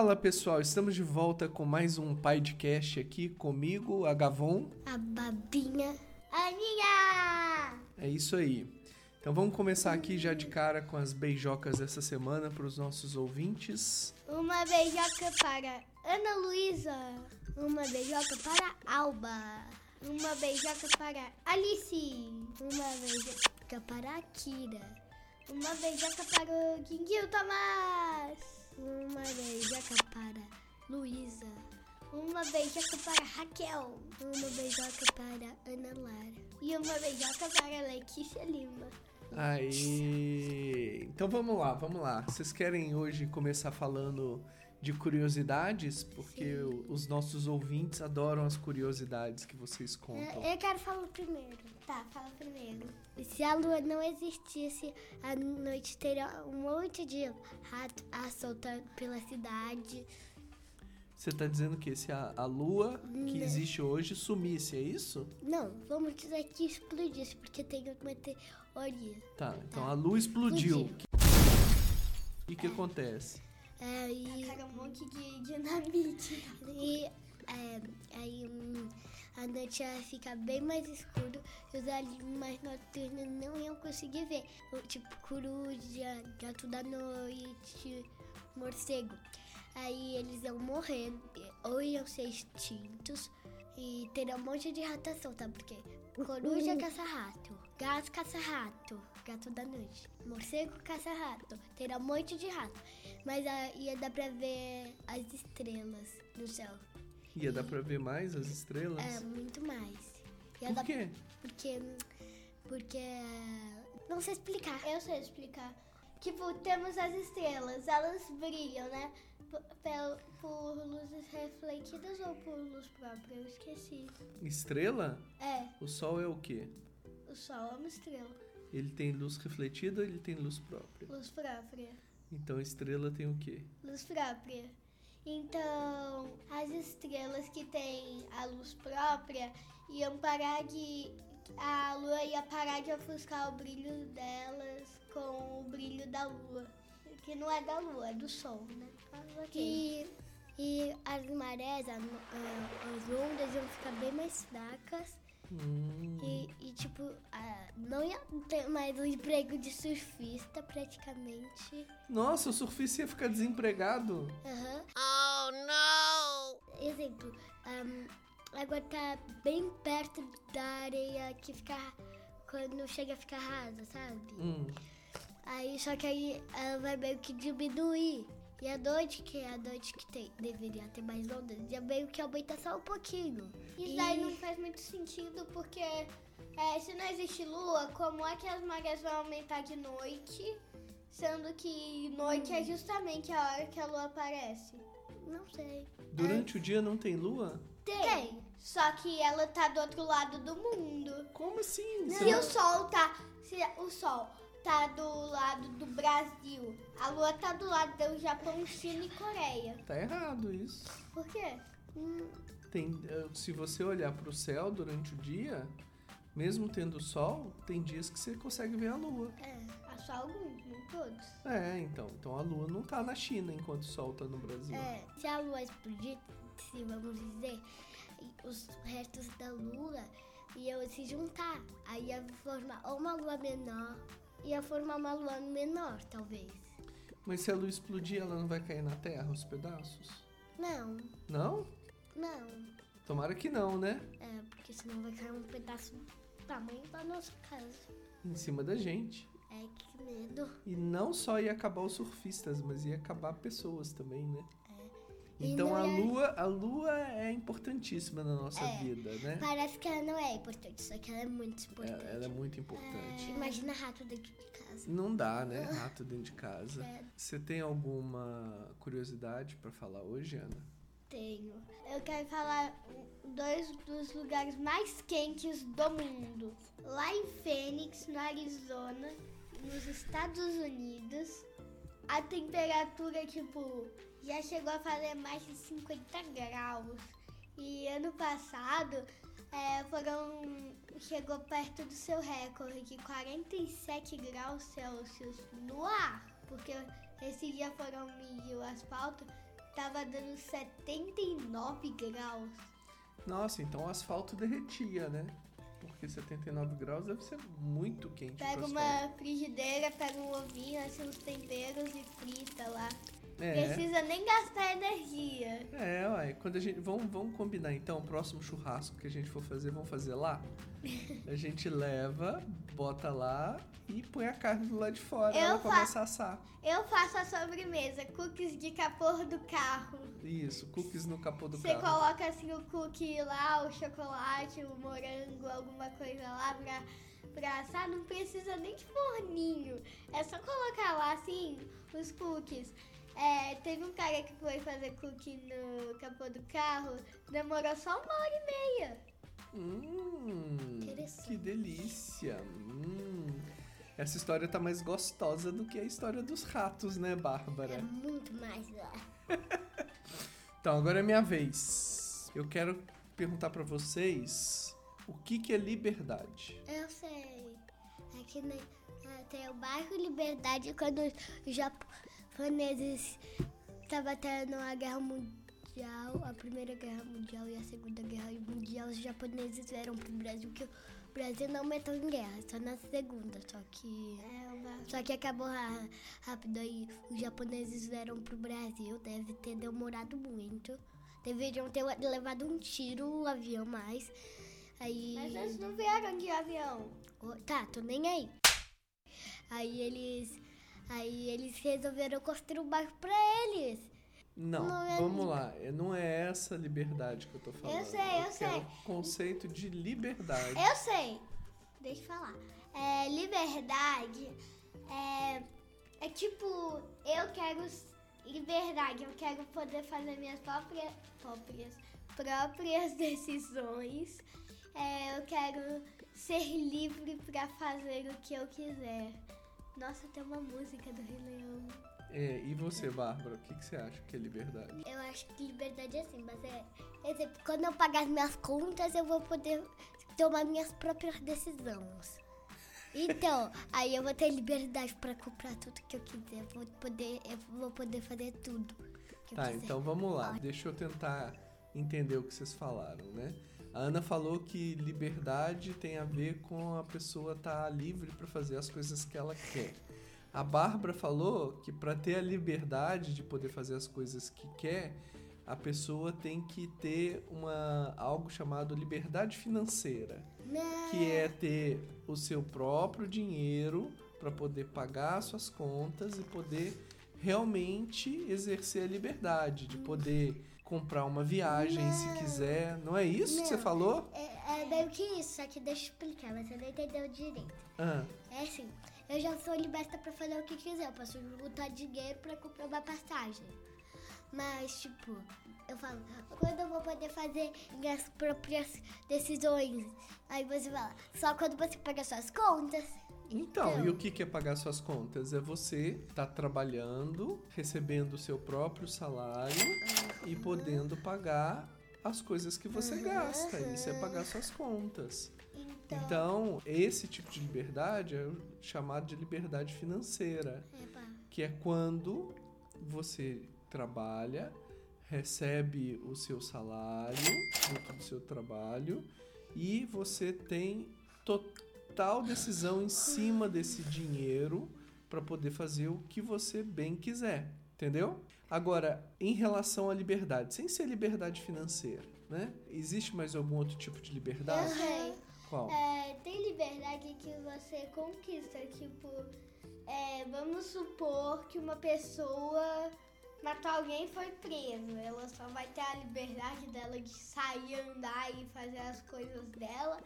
Fala pessoal, estamos de volta com mais um podcast aqui comigo, a Gavon. A Babinha. A Aninha! É isso aí. Então vamos começar aqui já de cara com as beijocas dessa semana para os nossos ouvintes. Uma beijoca para Ana Luísa. Uma beijoca para Alba. Uma beijoca para Alice. Uma beijoca para Kira. Uma beijoca para o Guinguinho Tomás. Uma beijoca para Luísa. Uma beijoca para Raquel. Uma beijoca para Ana Lara. E uma beijoca para Letícia Lima. Aí. Então vamos lá, vamos lá. Vocês querem hoje começar falando de curiosidades? Porque Sim. os nossos ouvintes adoram as curiosidades que vocês contam. Eu quero falar primeiro. Tá, fala primeiro. Se a lua não existisse, a noite teria um monte de rato a soltar pela cidade. Você tá dizendo que se a, a lua que Não. existe hoje sumisse, é isso? Não, vamos dizer que explodisse, porque tem uma teoria. Tá, então Tá. a lua explodiu. Explodiu. E o que acontece? É, e, Tacaram um monte de dinamite. e é, aí hum, a noite ia ficar bem mais escuro e os animais noturnos não iam conseguir ver. Tipo coruja, gato da noite, morcego. Aí eles iam morrer ou iam ser extintos e teria um monte de ratação, tá? Porque coruja caça rato, gato caça rato, gato da noite, morcego caça rato, teria um monte de rato. Mas ia dar pra ver as estrelas no céu. Ia dar pra ver mais as estrelas? É, muito mais. Ia Por quê? porque. Porque. Não sei explicar. Eu sei explicar. Tipo, temos as estrelas, elas brilham, né? P- pel- por luzes refletidas ou por luz própria? Eu esqueci. Estrela? É, O sol é o quê? o Sol é uma estrela. Ele tem luz refletida ou ele tem luz própria? Luz própria. Então estrela tem o quê? Luz própria. Então, as estrelas que têm a luz própria iam parar de. A lua ia parar de ofuscar o brilho delas com o brilho da lua. Que não é da lua, é do sol, né? Mas ok. E, e as marés, as ondas iam ficar bem mais fracas. Hum, E, e, tipo, ah, não ia ter mais o emprego de surfista praticamente. Nossa, o surfista ia ficar desempregado? Aham. Oh, não! Exemplo, ahm, a água tá bem perto da areia que fica. Quando chega a ficar rasa, sabe? Hum, Aí, só que aí ela vai meio que diminuir. E a noite, que é a noite que tem, deveria ter mais ondas, ia meio que aumentar só um pouquinho. Isso E- daí não faz muito sentido porque é, se não existe lua, como é que as marés vão aumentar de noite? Sendo que noite é justamente a hora que a lua aparece. Não sei. durante o dia não tem lua? Tem. Só que ela tá do outro lado do mundo. Como assim? Se Você o sol tá. Se o sol tá do lado do Brasil, a lua tá do lado do Japão, China e Coreia. Tá errado isso. Por quê? Hum, Tem, eh, se você olhar pro céu durante o dia, mesmo tendo sol, tem dias que você consegue ver a lua. é. Só alguns, não todos. É, então. Então a lua não tá na China enquanto o sol tá no Brasil. É, se a lua explodir, se vamos dizer, os restos da lua iam se juntar. Aí ia formar ou uma lua menor, ia formar uma lua menor, talvez. Mas se a lua explodir, ela não vai cair na Terra, os pedaços? Não, Não? não. Tomara que não, né? É, porque senão vai cair um pedaço do tamanho da nossa casa. Em cima da gente. É, que medo. E não só ia acabar os surfistas, mas ia acabar pessoas também, né? E Então a ia- lua, a lua é importantíssima na nossa É. vida, né? Parece que ela não é importante, só que ela é muito importante. É, ela é muito importante. Imagina rato dentro de casa. Não dá, né? Rato dentro de casa. É. Você tem alguma curiosidade pra falar hoje, Ana? Tenho. Eu quero falar dois dos lugares mais quentes do mundo. Lá em Phoenix, no Arizona, nos Estados Unidos, a temperatura, tipo, já chegou a fazer mais de 50 graus. E ano passado é, foram, chegou perto do seu recorde de 47 graus Celsius no ar. Porque esse dia foram medir o asfalto tava dando 79 graus. Nossa, então o asfalto derretia, né? Porque 79 graus deve ser muito quente. Pega uma frigideira, pega um ovinho, assim, uns temperos e frita lá. É. Precisa nem gastar energia. É, quando a gente. Vamos, vamos combinar então, o próximo churrasco que a gente for fazer, vamos fazer lá? A gente leva, bota lá e põe a carne do lado de fora. Eu ela fa- começa a assar. Eu faço a sobremesa, cookies de capor do carro. Isso, cookies no capô do Você carro. coloca assim o cookie lá, o chocolate, o morango, alguma coisa lá pra, pra assar. Não precisa nem de forninho. É só colocar lá assim os cookies. É, teve um cara que foi fazer cookie no capô do carro, demorou só uma hora e meia. Hum, Interessante. que delícia. Hum. Essa história tá mais gostosa do que a história dos ratos, né, É Bárbara? muito mais lá. Então, agora é minha vez. Eu quero perguntar pra vocês o que, que é liberdade. Eu sei. Aqui na, tem o bairro Liberdade quando os japoneses estavam tendo a guerra mundial, a primeira guerra mundial e a segunda guerra mundial, os japoneses vieram pro Brasil que o Brasil não meteu em guerra, só na segunda, só que É, bairro. só que acabou rápido aí. Os japoneses vieram pro Brasil, deve ter demorado muito. Deveriam ter levado um tiro o avião mais. Aí Mas eles não vieram de avião. Ô, Tá, tô nem aí. Aí eles. Aí eles resolveram construir um bairro pra eles. Não, Não é vamos lá. É- Não é essa liberdade que eu tô falando. sei, eu quero sei. conceito de liberdade. Eu sei. Deixa eu falar. É, liberdade é, é tipo, eu quero liberdade, eu quero poder fazer minhas próprias, próprias, próprias decisões. É, eu quero ser livre pra fazer o que eu quiser. Nossa, tem uma música do Rei Leão. É, e você, Bárbara, o que, que você acha que é liberdade? Eu acho que liberdade é assim, mas é. Quando eu pagar as minhas contas, eu vou poder tomar minhas próprias decisões. Então, aí eu vou ter liberdade pra comprar tudo que eu quiser. Vou poder, eu vou poder fazer tudo Tá, quiser. então vamos lá. Deixa eu tentar entender o que vocês falaram, né? A Ana falou que liberdade tem a ver com a pessoa estar livre para fazer as coisas que ela quer. A Bárbara falou que para ter a liberdade de poder fazer as coisas que quer, a pessoa tem que ter uma algo chamado liberdade financeira, Não. que é ter o seu próprio dinheiro para poder pagar suas contas e poder realmente exercer a liberdade de poder comprar uma viagem se Não. quiser. Não é isso que você Não. falou? É, é meio que isso, só que deixa eu explicar, mas você não entendeu direito. Ah, É assim, eu já sou liberta pra fazer o que quiser, eu posso juntar dinheiro pra comprar uma passagem. Mas, tipo, eu falo, quando eu vou poder fazer minhas próprias decisões? Aí você fala, só quando você paga suas contas. então, Então. e o que é pagar suas contas? É você estar trabalhando, recebendo o seu próprio salário e podendo pagar as coisas que você Aham, gasta. Isso é aham. pagar suas contas. Então, Então, esse tipo de liberdade é chamado de liberdade financeira, que é quando você trabalha, recebe o seu salário, fruto do seu trabalho, e você tem total decisão em cima desse dinheiro para poder fazer o que você bem quiser, entendeu? Agora, em relação à liberdade, sem ser liberdade financeira, né? Existe mais algum outro tipo de eu liberdade? sei. Qual? É, tem liberdade que você conquista, tipo, é, vamos supor que uma pessoa matou alguém e foi preso. Ela só vai ter a liberdade dela de sair, andar e fazer as coisas dela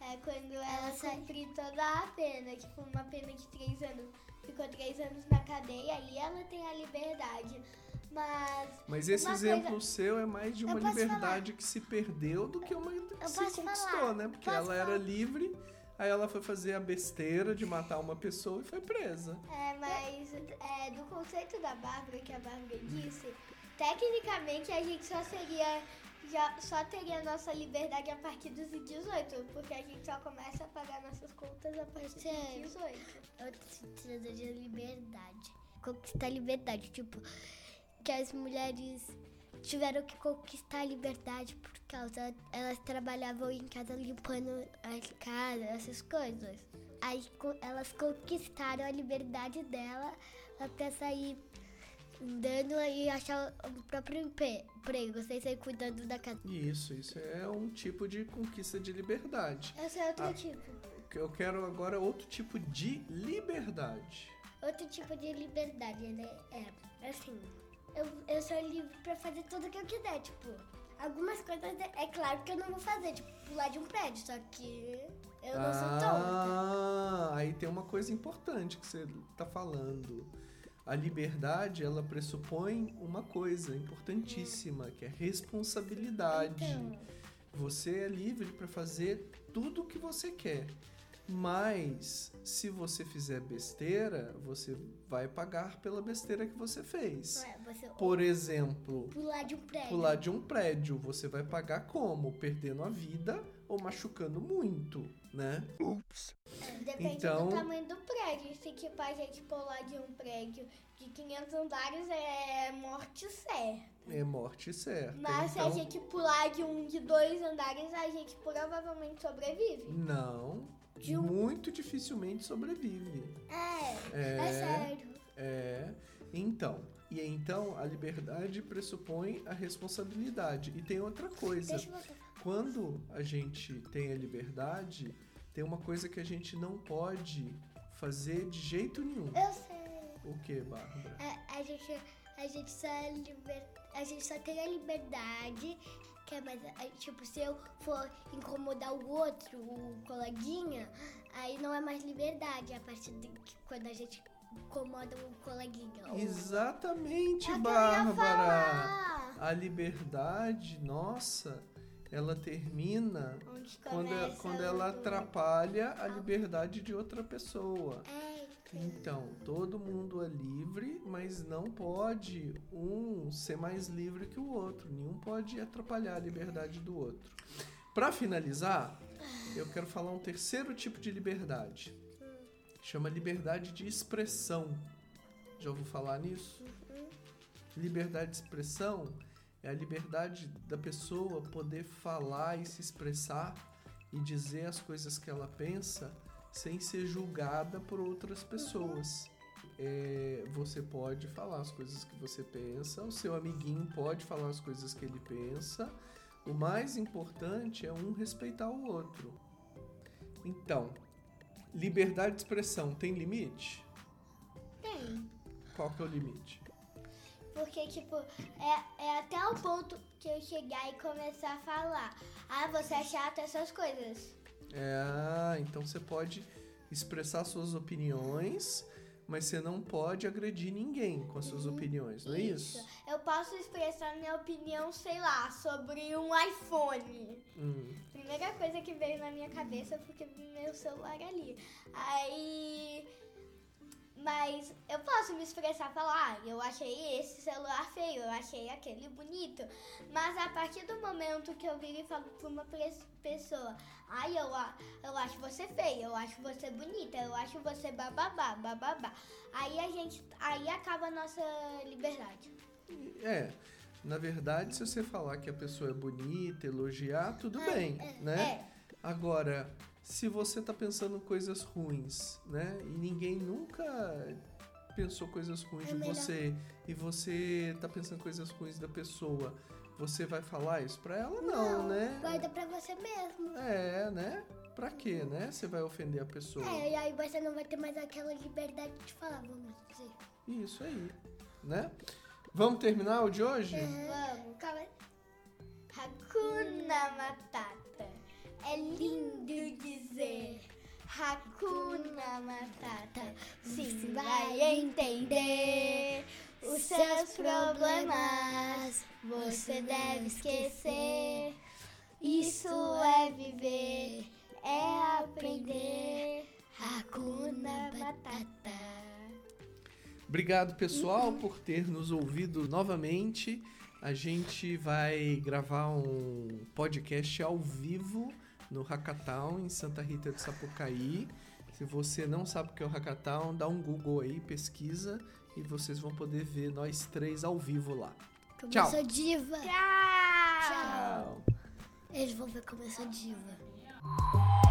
é, quando ela, Ela sai- cumprir toda a pena. Tipo, uma pena de três anos. Ficou três anos na cadeia, aí ela tem a liberdade. Mas Mas esse exemplo coisa- seu é mais de uma liberdade que se perdeu do que uma que se conquistou, falar? né? Porque ela era falar? livre, aí ela foi fazer a besteira de matar uma pessoa e foi presa. É, mas é, do conceito da Bárbara, que a Bárbara disse, tecnicamente a gente só seria. Já, só teria nossa liberdade a partir dos 18, porque a gente só começa a pagar nossas contas a partir Sério? dos 18. Outro sentido de liberdade. Conquistar liberdade. Tipo, que as mulheres tiveram que conquistar a liberdade por causa elas trabalhavam em casa limpando as casas, essas coisas. Aí elas conquistaram a liberdade dela até sair andando e achar o próprio emprego, sem sair cuidando da casa. Isso, isso é um tipo de conquista de liberdade. Esse é outro Ah. tipo. Eu quero agora outro tipo de liberdade. Outro tipo de liberdade, né? É assim, eu, eu sou livre pra fazer tudo o que eu quiser, tipo. Algumas coisas é, é claro que eu não vou fazer, tipo, pular de um prédio, só que eu não sou tonta. Ah, aí tem uma coisa importante que você tá falando. A liberdade, ela pressupõe uma coisa importantíssima, que é responsabilidade. Então, Você é livre para fazer tudo o que você quer. Mas se você fizer besteira, você vai pagar pela besteira que você fez. é, você Por exemplo, pular de um prédio. pular de um prédio, você vai pagar como? Perdendo a vida ou machucando muito, né? Depende Então- do tamanho do prédio. Se que pra gente pular de um prédio de 500 andares é morte certa. É morte certa. Mas se a então, gente pular de um de dois andares, a gente provavelmente sobrevive. não, de um- muito dificilmente sobrevive. É, É, é sério. É, então, e então a liberdade pressupõe a responsabilidade. E tem outra coisa. Deixa eu voltar. Quando a gente tem a liberdade, tem uma coisa que a gente não pode fazer de jeito nenhum. Eu sei. O que, Bárbara? A, a gente, a gente só é liber, a gente só tem a liberdade, que é mais, a- tipo, se eu for incomodar o outro, o coleguinha, aí não é mais liberdade, é a partir de que quando a gente incomoda o coleguinha. Exatamente, É Bárbara. A liberdade, nossa, ela termina Onde quando, começa quando ela atrapalha a liberdade de outra pessoa. É, Então, todo mundo é livre, mas não pode um ser mais livre que o outro. Nenhum pode atrapalhar a liberdade do outro. Para finalizar, eu quero falar um terceiro tipo de liberdade. Chama liberdade de expressão. Já ouviu falar nisso? Liberdade de expressão é a liberdade da pessoa poder falar e se expressar e dizer as coisas que ela pensa sem ser julgada por outras pessoas. É, você pode falar as coisas que você pensa, o seu amiguinho pode falar as coisas que ele pensa. O mais importante é um respeitar o outro. Então, liberdade de expressão tem limite? Tem. Qual que é o limite? Porque, tipo, é, é até o ponto que eu chegar e começar a falar. Ah, você é chato, essas coisas. É, ah, então você pode expressar suas opiniões, mas você não pode agredir ninguém com as suas opiniões, não é isso? Eu posso expressar minha opinião, sei lá, sobre um iPhone. Hum, Primeira coisa que veio na minha cabeça porque meu celular ali. Aí. Mas eu posso me expressar, falar, ah, eu achei esse celular feio, eu achei aquele bonito. Mas a partir do momento que eu viro e falo pra uma pessoa, ai, eu, a- eu acho você feia, eu acho você bonita, eu acho você bababá, bababá. Aí a gente. Aí acaba a nossa liberdade. é, na verdade, se você falar que a pessoa é bonita, elogiar, tudo É, bem, é, né? É. Agora, se você tá pensando coisas ruins, né? E ninguém nunca pensou coisas ruins É de melhor- você, e você tá pensando coisas ruins da pessoa, você vai falar isso pra ela? Não, né? Guarda pra você mesmo. É, né? Pra quê, né? Você vai ofender a pessoa. É, e aí você não vai ter mais aquela liberdade de falar, vamos dizer. Isso aí, né? Vamos terminar o de hoje? Vamos, calma. Hakuna Matata. Hakuna Matata. Sim, vai entender os seus problemas. Você deve esquecer. Isso é viver, é aprender. Hakuna Matata. Obrigado, pessoal, por ter nos ouvido novamente. A gente vai gravar um podcast ao vivo no Hackathon em Santa Rita de Sapucaí. Se você não sabe o que é o Hackathon, dá um Google aí, pesquisa e vocês vão poder ver nós três ao vivo lá. Como Tchau. diva. Tchau! Tchau. Eles vão ver sou diva.